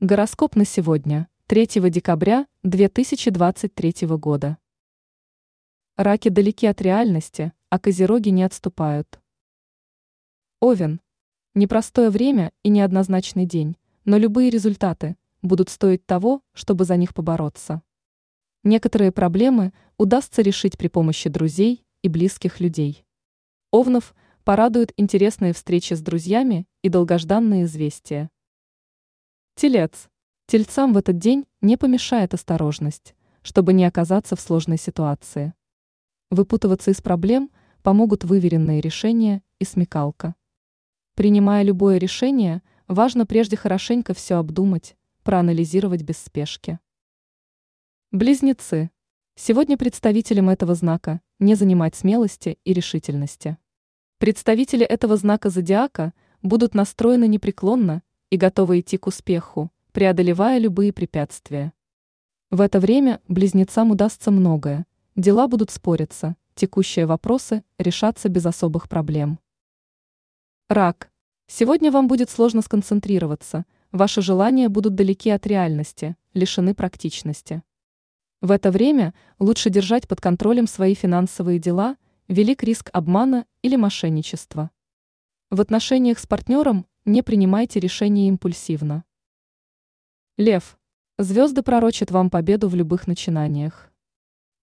Гороскоп на сегодня, 3 декабря 2023 года. Раки далеки от реальности, а козероги не отступают. Овен. Непростое время и неоднозначный день, но любые результаты будут стоить того, чтобы за них побороться. Некоторые проблемы удастся решить при помощи друзей и близких людей. Овнов порадуют интересные встречи с друзьями и долгожданные известия. Телец. Тельцам в этот день не помешает осторожность, чтобы не оказаться в сложной ситуации. Выпутываться из проблем помогут выверенные решения и смекалка. Принимая любое решение, важно прежде хорошенько все обдумать, проанализировать без спешки. Близнецы. Сегодня представителям этого знака не занимать смелости и решительности. Представители этого знака зодиака будут настроены непреклонно и готовы идти к успеху, преодолевая любые препятствия. В это время близнецам удастся многое, дела будут спориться, текущие вопросы решаться без особых проблем. Рак. Сегодня вам будет сложно сконцентрироваться, ваши желания будут далеки от реальности, лишены практичности. В это время лучше держать под контролем свои финансовые дела, велик риск обмана или мошенничества. В отношениях с партнером не принимайте решения импульсивно. Лев. Звезды пророчат вам победу в любых начинаниях.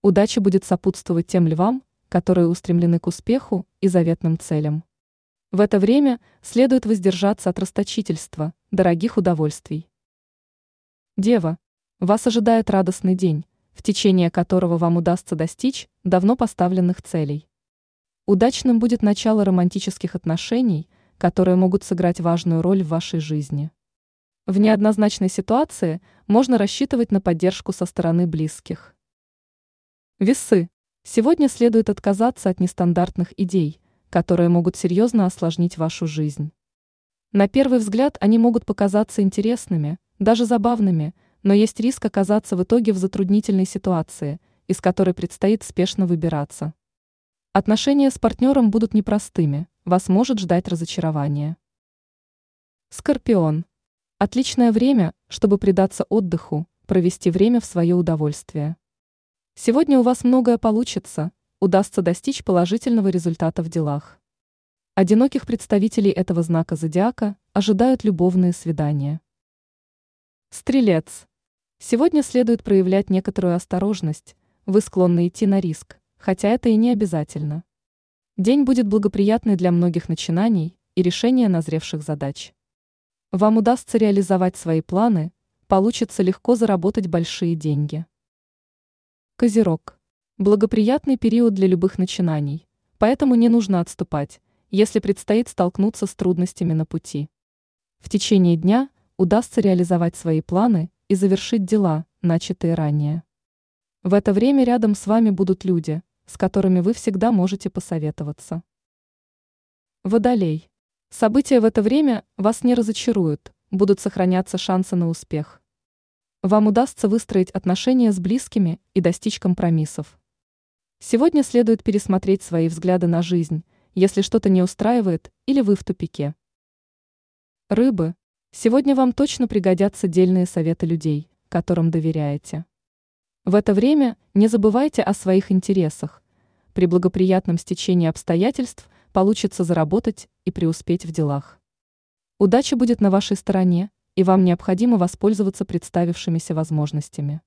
Удача будет сопутствовать тем львам, которые устремлены к успеху и заветным целям. В это время следует воздержаться от расточительства, дорогих удовольствий. Дева. Вас ожидает радостный день, в течение которого вам удастся достичь давно поставленных целей. Удачным будет начало романтических отношений – которые могут сыграть важную роль в вашей жизни. В неоднозначной ситуации можно рассчитывать на поддержку со стороны близких. Весы. Сегодня следует отказаться от нестандартных идей, которые могут серьезно осложнить вашу жизнь. На первый взгляд они могут показаться интересными, даже забавными, но есть риск оказаться в итоге в затруднительной ситуации, из которой предстоит спешно выбираться. Отношения с партнером будут непростыми, вас может ждать разочарование. Скорпион. Отличное время, чтобы предаться отдыху, провести время в свое удовольствие. Сегодня у вас многое получится, удастся достичь положительного результата в делах. Одиноких представителей этого знака зодиака ожидают любовные свидания. Стрелец. Сегодня следует проявлять некоторую осторожность, вы склонны идти на риск, хотя это и не обязательно. День будет благоприятный для многих начинаний и решения назревших задач. Вам удастся реализовать свои планы, получится легко заработать большие деньги. Козерог. Благоприятный период для любых начинаний, поэтому не нужно отступать, если предстоит столкнуться с трудностями на пути. В течение дня удастся реализовать свои планы и завершить дела, начатые ранее. В это время рядом с вами будут люди, с которыми вы всегда можете посоветоваться. Водолей. События в это время вас не разочаруют, будут сохраняться шансы на успех. Вам удастся выстроить отношения с близкими и достичь компромиссов. Сегодня следует пересмотреть свои взгляды на жизнь, если что-то не устраивает или вы в тупике. Рыбы. Сегодня вам точно пригодятся дельные советы людей, которым доверяете. В это время не забывайте о своих интересах. При благоприятном стечении обстоятельств получится заработать и преуспеть в делах. Удача будет на вашей стороне, и вам необходимо воспользоваться представившимися возможностями.